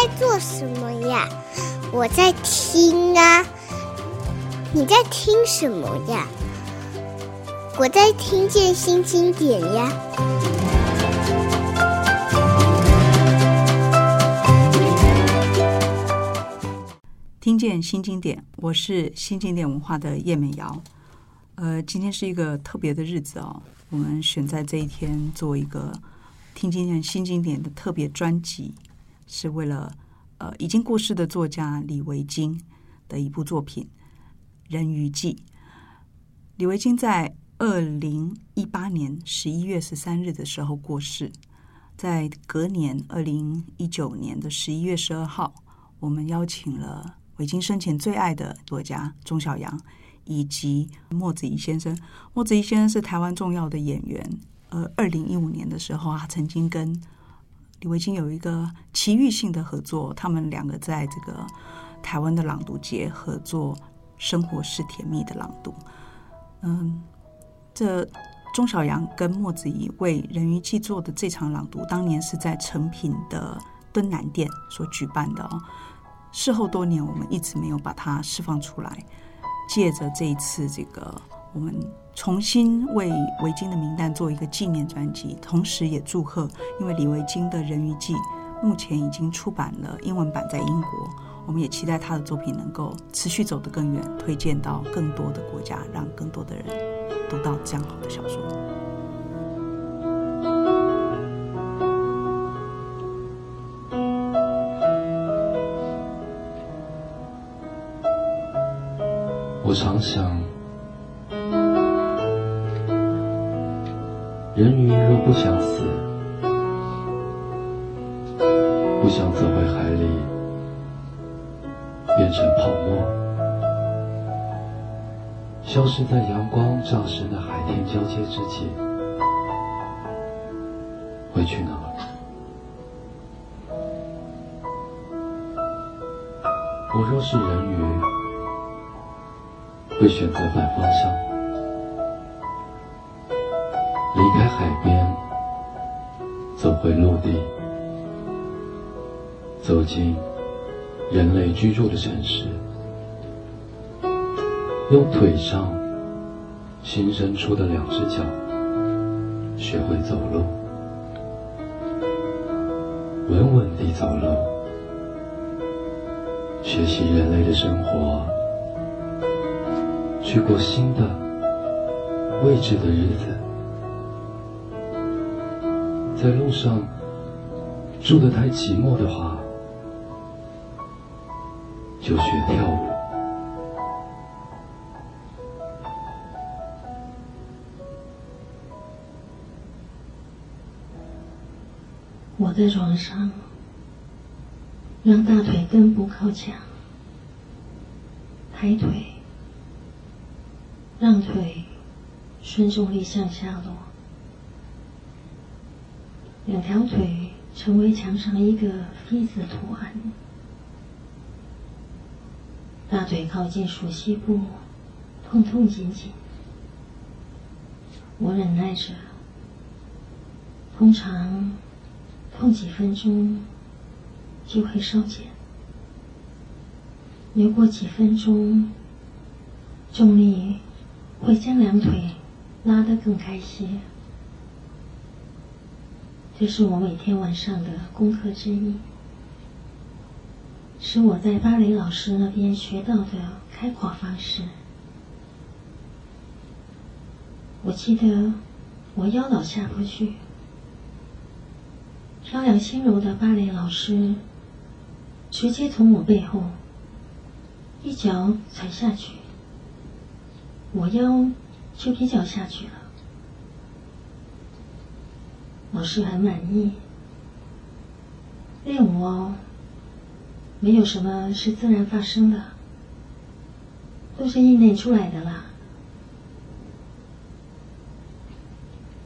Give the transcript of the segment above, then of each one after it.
在做什么呀？我在听啊。你在听什么呀？我在听见新经典呀。听见新经典，我是新经典文化的叶美瑶。呃，今天是一个特别的日子哦，我们选在这一天做一个听见新经典的特别专辑，是为了呃已经过世的作家李维京的一部作品《人鱼记》。李维京在二零一八年十一月十三日的时候过世，在隔年二零一九年的十一月十二号，我们邀请了维京生前最爱的作家钟晓阳。以及莫子仪先生，莫子仪先生是台湾重要的演员。呃，二零一五年的时候啊，曾经跟李维京有一个奇遇性的合作，他们两个在这个台湾的朗读节合作《生活是甜蜜的朗读》。嗯，这钟晓阳跟莫子仪为《人鱼纪》做的这场朗读，当年是在诚品的敦南店所举办的哦。事后多年，我们一直没有把它释放出来。借着这一次，这个我们重新为维菁的名单做一个纪念专辑，同时也祝贺，因为李维京的《人鱼记》目前已经出版了英文版，在英国，我们也期待他的作品能够持续走得更远，推荐到更多的国家，让更多的人读到这样好的小说。我常想，人鱼若不想死，不想走回海里，变成泡沫，消失在阳光照射的海天交接之际，会去哪？我若是人鱼。会选择反方向，离开海边，走回陆地，走进人类居住的城市，用腿上新生出的两只脚学会走路，稳稳地走路，学习人类的生活。去过新的未知的日子，在路上住得太寂寞的话，就学跳舞。我在床上，让大腿根部靠墙，抬腿。让腿顺重力向下落，两条腿成为墙上一个 V 字图案。大腿靠近熟悉部，痛痛紧紧。我忍耐着，通常痛几分钟就会稍减，没过几分钟，重力。会将两腿拉得更开些，这是我每天晚上的功课之一，是我在芭蕾老师那边学到的开胯方式。我记得我腰老下不去，漂亮轻柔的芭蕾老师直接从我背后一脚踩下去。我腰就比较下去了，我是很满意。练舞哦，没有什么是自然发生的，都是意念出来的啦。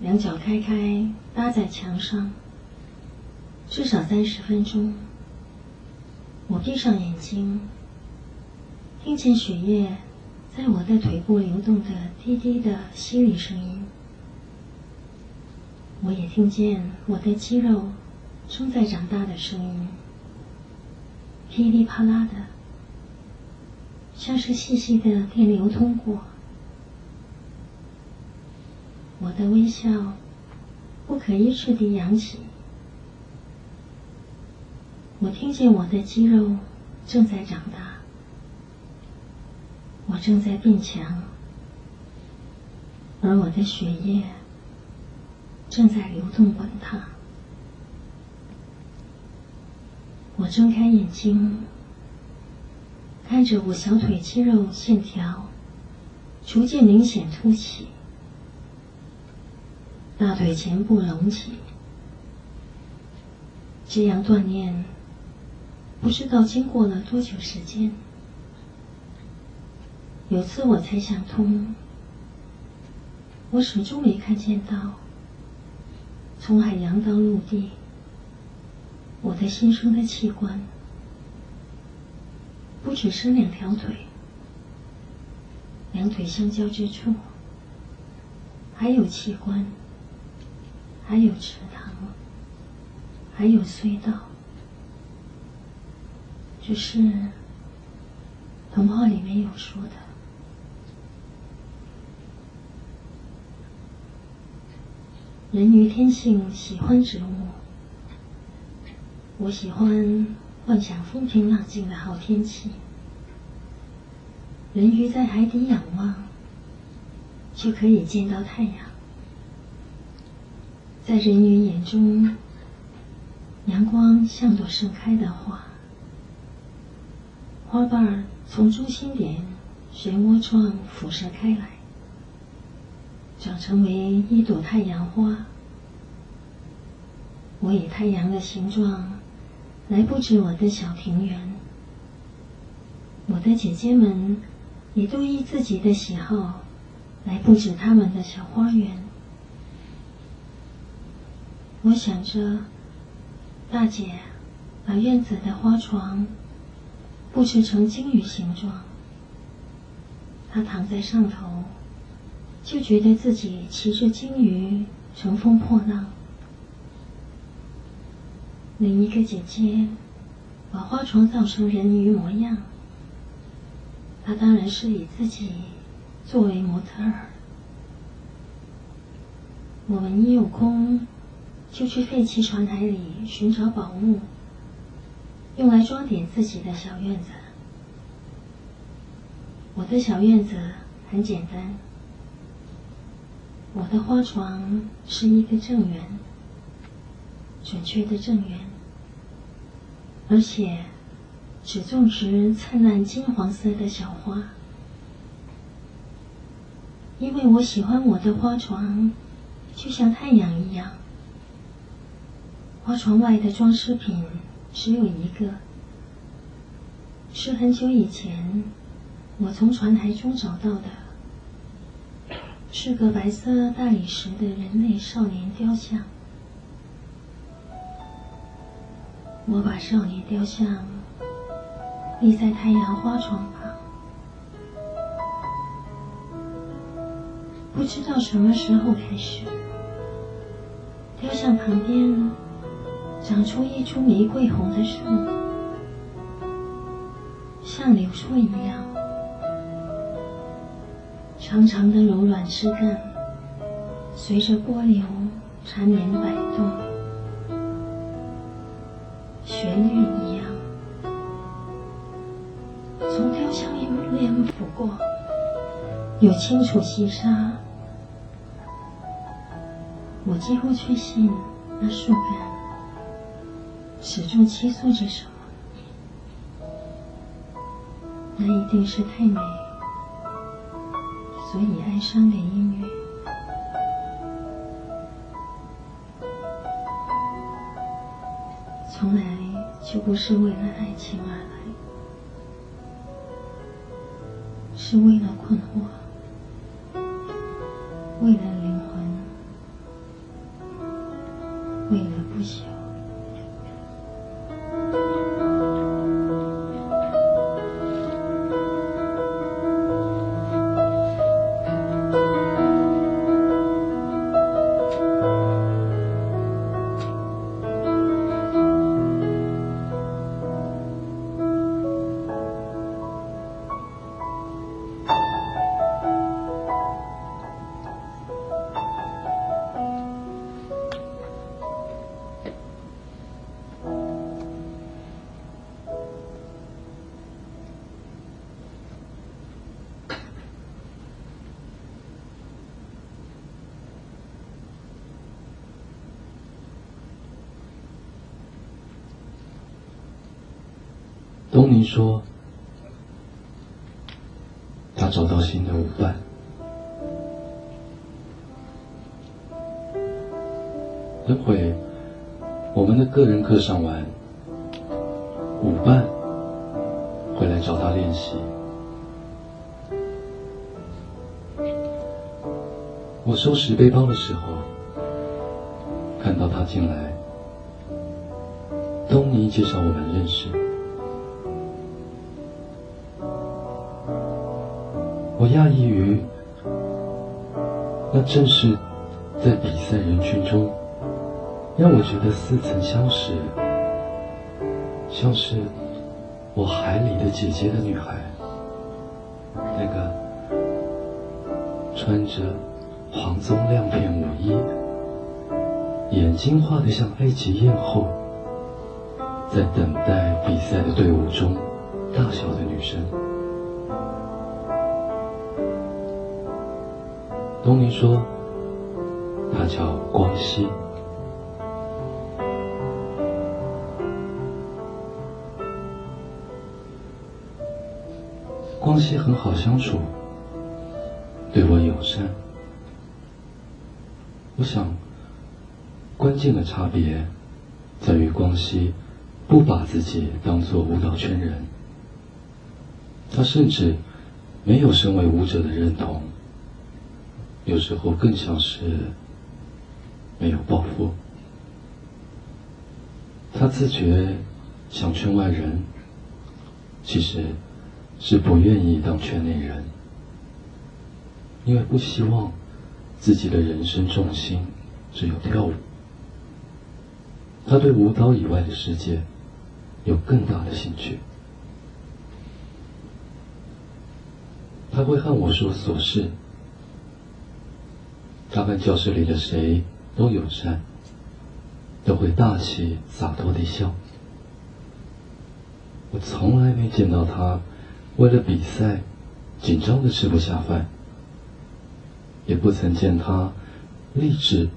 两脚开开搭在墙上，至少三十分钟。我闭上眼睛，听见血液。在我的腿部流动的滴滴的吸力声音，我也听见我的肌肉正在长大的声音。噼里啪啦的，像是细细的电流通过。我的微笑不可抑制地扬起。我听见我的肌肉正在长大，我正在变强，而我的血液正在流动滚烫。我睁开眼睛，看着我小腿肌肉线条逐渐明显凸起，大腿前部隆起。这样锻炼，不知道经过了多久时间。有次我才想通，我始终没看见到，从海洋到陆地。我的新生的器官，不只是两条腿，两腿相交之处，还有器官，还有池塘，还有隧道，只是童话里面有说的。人鱼天性喜欢植物。我喜欢幻想风平浪静的好天气。人鱼在海底仰望，就可以见到太阳。在人鱼眼中，阳光像朵盛开的花，花瓣从中心点漩涡状辐射开来，长成为一朵太阳花。我以太阳的形状。来布置我的小庭园，我的姐姐们也都依自己的喜好来布置他们的小花园。我想着，大姐把院子的花床布置成鲸鱼形状，她躺在上头，就觉得自己骑着鲸鱼乘风破浪。另一个姐姐把花床造成人鱼模样，她当然是以自己作为模特儿。我们一有空就去废弃船台里寻找宝物，用来装点自己的小院子。我的小院子很简单，我的花床是一个正圆，准确的正圆。而且，只种植灿烂金黄色的小花，因为我喜欢我的花床，就像太阳一样。花床外的装饰品只有一个，是很久以前我从船台中找到的，是个白色大理石的人类少年雕像。我把少年雕像立在太阳花床旁，不知道什么时候开始，雕像旁边长出一株玫瑰红的树，像柳树一样，长长的柔软枝干随着波流缠绵摆动。旋律一样，从雕像一面抚过，有清楚细沙。我几乎确信，那树干始终倾诉着什么。那一定是太美，所以哀伤的音乐。从来就不是为了爱情而来，是为了困惑，为了灵魂，为了不朽。东尼说，他找到新的舞伴。等会我们的个人课上完，舞伴会来找他练习。我收拾背包的时候，看到他进来，东尼介绍我们认识。我讶异于，那正是在比赛人群中，让我觉得似曾相识，像是我海里的姐姐的女孩，那个穿着。黄棕亮片舞衣，眼睛画得像埃及艳后，在等待比赛的队伍中大小的女生。东尼说，他叫光熙。光熙很好相处，对我友善。我想，关键的差别在于光熙不把自己当作舞蹈圈人，他甚至没有身为舞者的认同，有时候更像是没有抱负。他自觉想圈外人，其实是不愿意当圈内人，因为不希望。自己的人生重心只有跳舞，他对舞蹈以外的世界有更大的兴趣。他会和我说琐事，他和教室里的谁都友善，都会大气洒脱地笑。我从来没见到他为了比赛紧张的吃不下饭。也不曾见他立志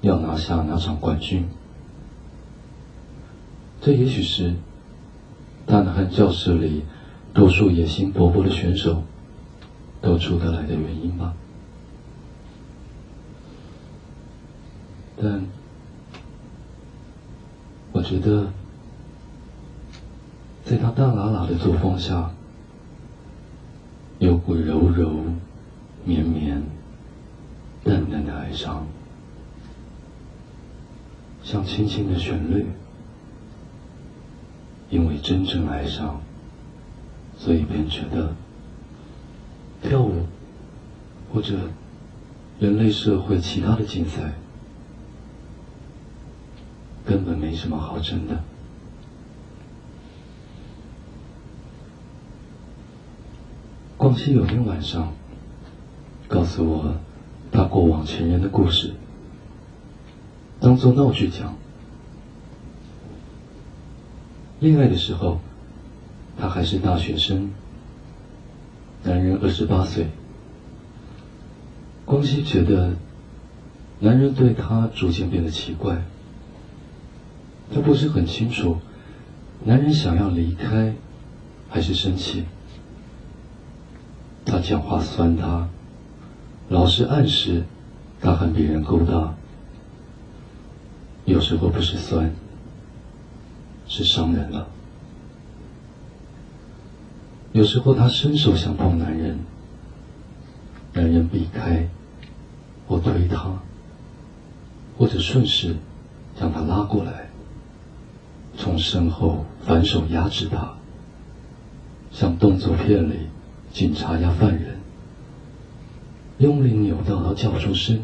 要拿下哪场冠军，这也许是大男孩教室里多数野心勃勃的选手都出得来的原因吧。但我觉得，在他大喇喇的作风下，有股柔柔绵绵。淡淡的哀伤，像轻轻的旋律。因为真正爱上，所以便觉得跳舞或者人类社会其他的竞赛根本没什么好争的。光熙有天晚上告诉我。他过往前人的故事，当做闹剧讲。恋爱的时候，他还是大学生，男人二十八岁。光熙觉得，男人对他逐渐变得奇怪。他不是很清楚，男人想要离开，还是生气。他讲话酸他。老是暗示他和别人勾搭，有时候不是酸，是伤人了。有时候他伸手想碰男人，男人避开或推他，或者顺势将他拉过来，从身后反手压制他，像动作片里警察压犯人。用力扭到他叫出声，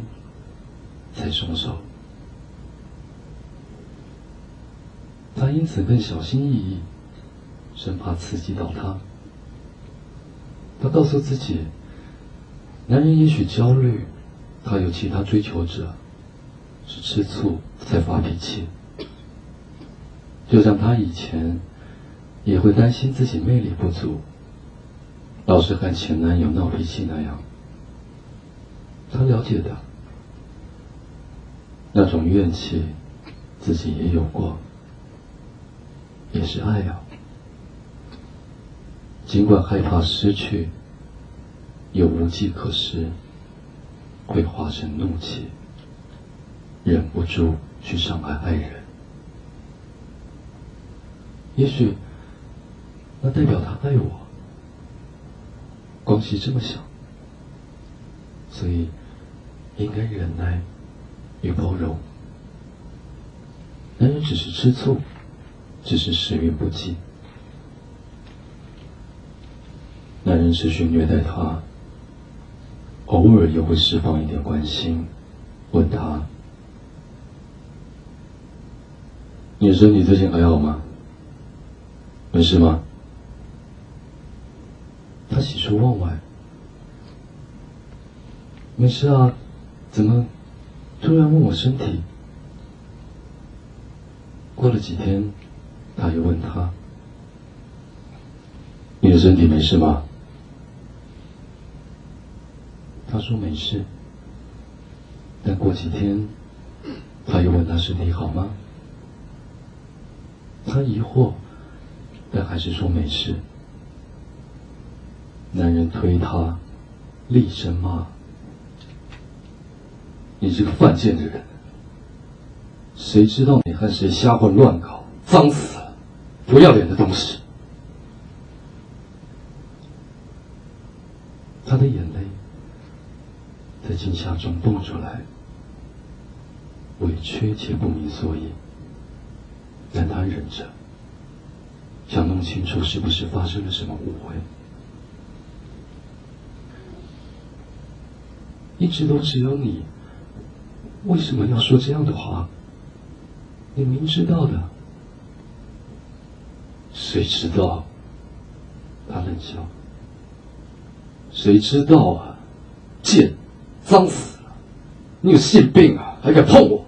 才松手。他因此更小心翼翼，生怕刺激到他。他告诉自己，男人也许焦虑，他有其他追求者，是吃醋才发脾气。就像他以前也会担心自己魅力不足，老是和前男友闹脾气那样。他了解的那种怨气，自己也有过，也是爱啊。尽管害怕失去，又无计可施，会化成怒气，忍不住去伤害爱人。也许，那代表他爱我。光熙这么想，所以应该忍耐与包容。男人只是吃醋，只是时运不济。男人持续虐待她，偶尔也会释放一点关心，问他：“你的身体最近还好吗？没事吗？”他喜出望外：“没事啊，怎么突然问我身体？”过了几天，他又问他：“你的身体没事吗？”他说没事，但过几天，他又问他身体好吗？他疑惑，但还是说没事。男人推他，厉声骂：“你这个犯贱的人！谁知道你和谁瞎混乱搞，脏死了！不要脸的东西！”他的眼泪。在惊吓中蹦出来，委屈且不明所以，但他忍着，想弄清楚是不是发生了什么误会。一直都只有你，为什么要说这样的话？你明知道的。谁知道？他冷笑。谁知道啊？贱！脏死了！你有性病啊，还敢碰我？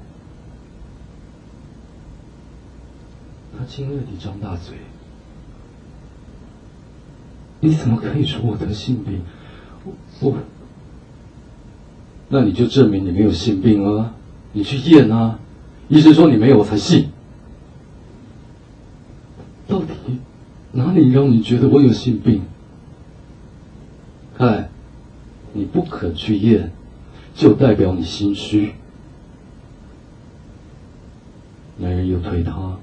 他惊愕地张大嘴。你怎么可以说我得性病？我我……那你就证明你没有性病啊！你去验啊！医生说你没有，我才信。到底哪里让你觉得我有性病？哎，你不肯去验。就代表你心虚。男人又推他，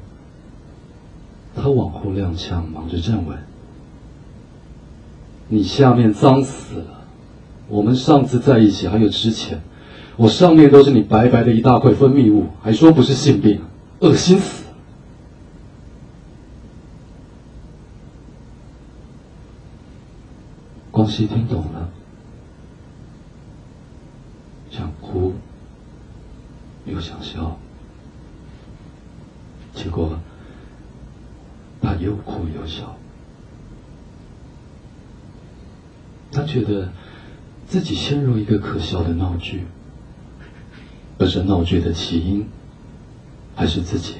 他往后踉跄，忙着站稳。你下面脏死了，我们上次在一起还有之前，我上面都是你白白的一大块分泌物，还说不是性病，恶心死了。光熙听懂了。想哭，又想笑，结果他又哭又笑。他觉得自己陷入一个可笑的闹剧，而这闹剧的起因还是自己。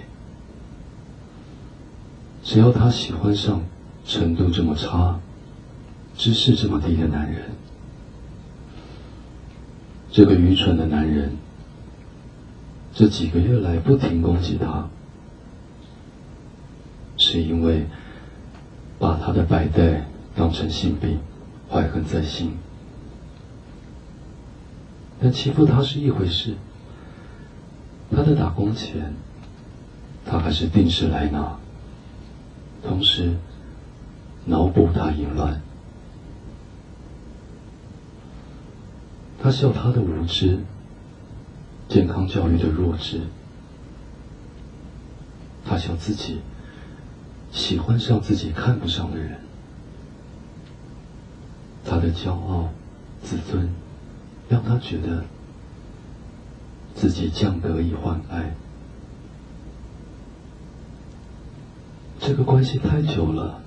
只要他喜欢上程度这么差、知识这么低的男人。这个愚蠢的男人，这几个月来不停攻击他，是因为把他的白带当成性病，怀恨在心。但欺负他是一回事，他的打工钱，他还是定时来拿，同时脑补他淫乱。他笑他的无知，健康教育的弱智。他笑自己喜欢上自己看不上的人。他的骄傲、自尊，让他觉得自己将得以换爱。这个关系太久了，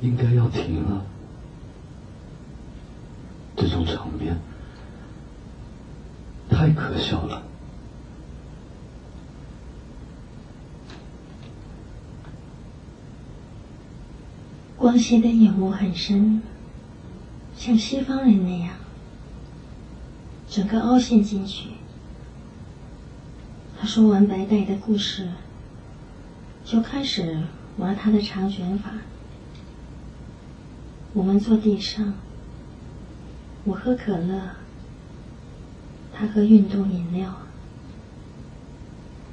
应该要停了。这种场面太可笑了。光熙的眼窝很深，像西方人那样，整个凹陷进去。他说完白带的故事，就开始玩他的长卷法，我们坐地上，我喝可乐，他喝运动饮料。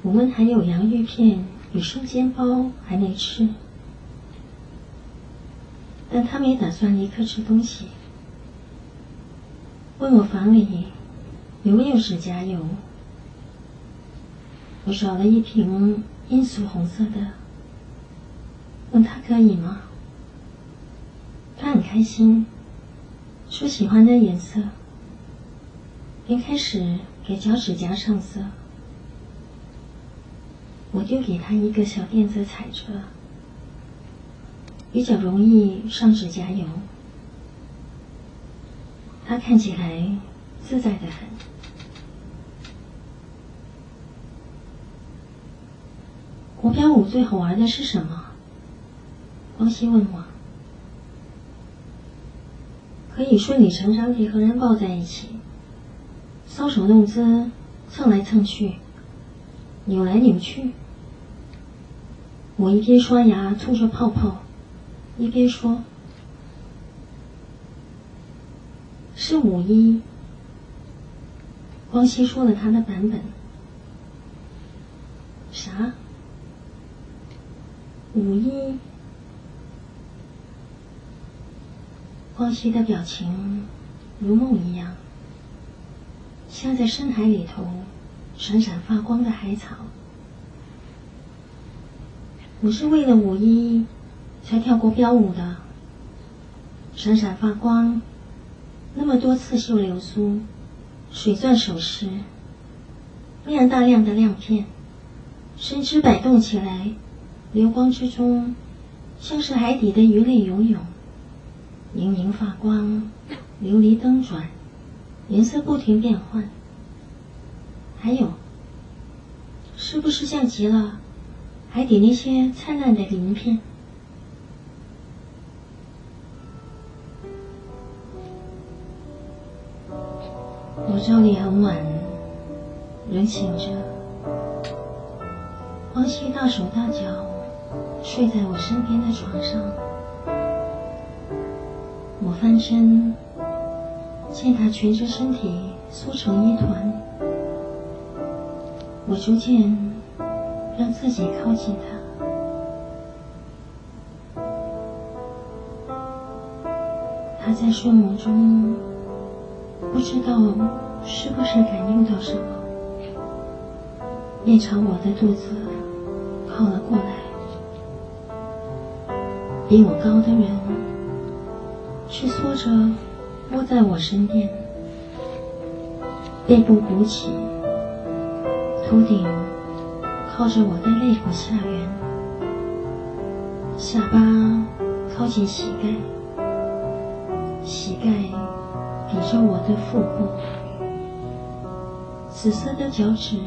我们还有洋芋片与生煎包还没吃，但他没打算立刻吃东西，问我房里有没有指甲油。我找了一瓶罂粟红色的，问他可以吗？他很开心，说喜欢的颜色，便开始给脚趾甲上色。我丢给他一个小垫子踩着，比较容易上指甲油。他看起来自在的很。国标舞最好玩的是什么？光熙问我。可以顺理成章地和人抱在一起，搔首弄姿，蹭来蹭去。扭来扭去，我一边刷牙吐着泡泡，一边说：“是五一。”光熙说了他的版本。啥？五一？光熙的表情如梦一样，像在深海里头。闪闪发光的海草，我是为了五一才跳国标舞的。闪闪发光，那么多刺绣流苏、水钻首饰，那样大量的亮片，身姿摆动起来，流光之中，像是海底的鱼类游泳，莹莹发光，琉璃灯转，颜色不停变换。还有，是不是像极了海底那些灿烂的鳞片？我照例很晚，仍醒着。光熙大手大脚睡在我身边的床上，我翻身，见他蜷着身体缩成一团。我逐渐让自己靠近他，他在睡梦中不知道是不是感应到什么，面朝我的肚子靠了过来。比我高的人却缩着窝在我身边，背部鼓起。头顶靠着我的肋骨下缘，下巴靠近膝盖，膝盖抵着我的腹部，紫色的脚趾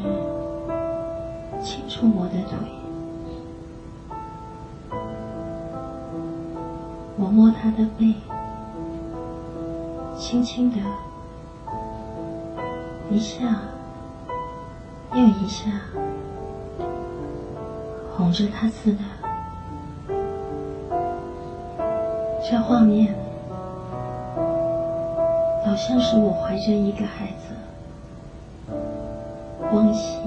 轻触我的腿，我摸他的背，轻轻的一下。又一下，哄着他似的，这画面。好像是我怀着一个孩子，汪熙。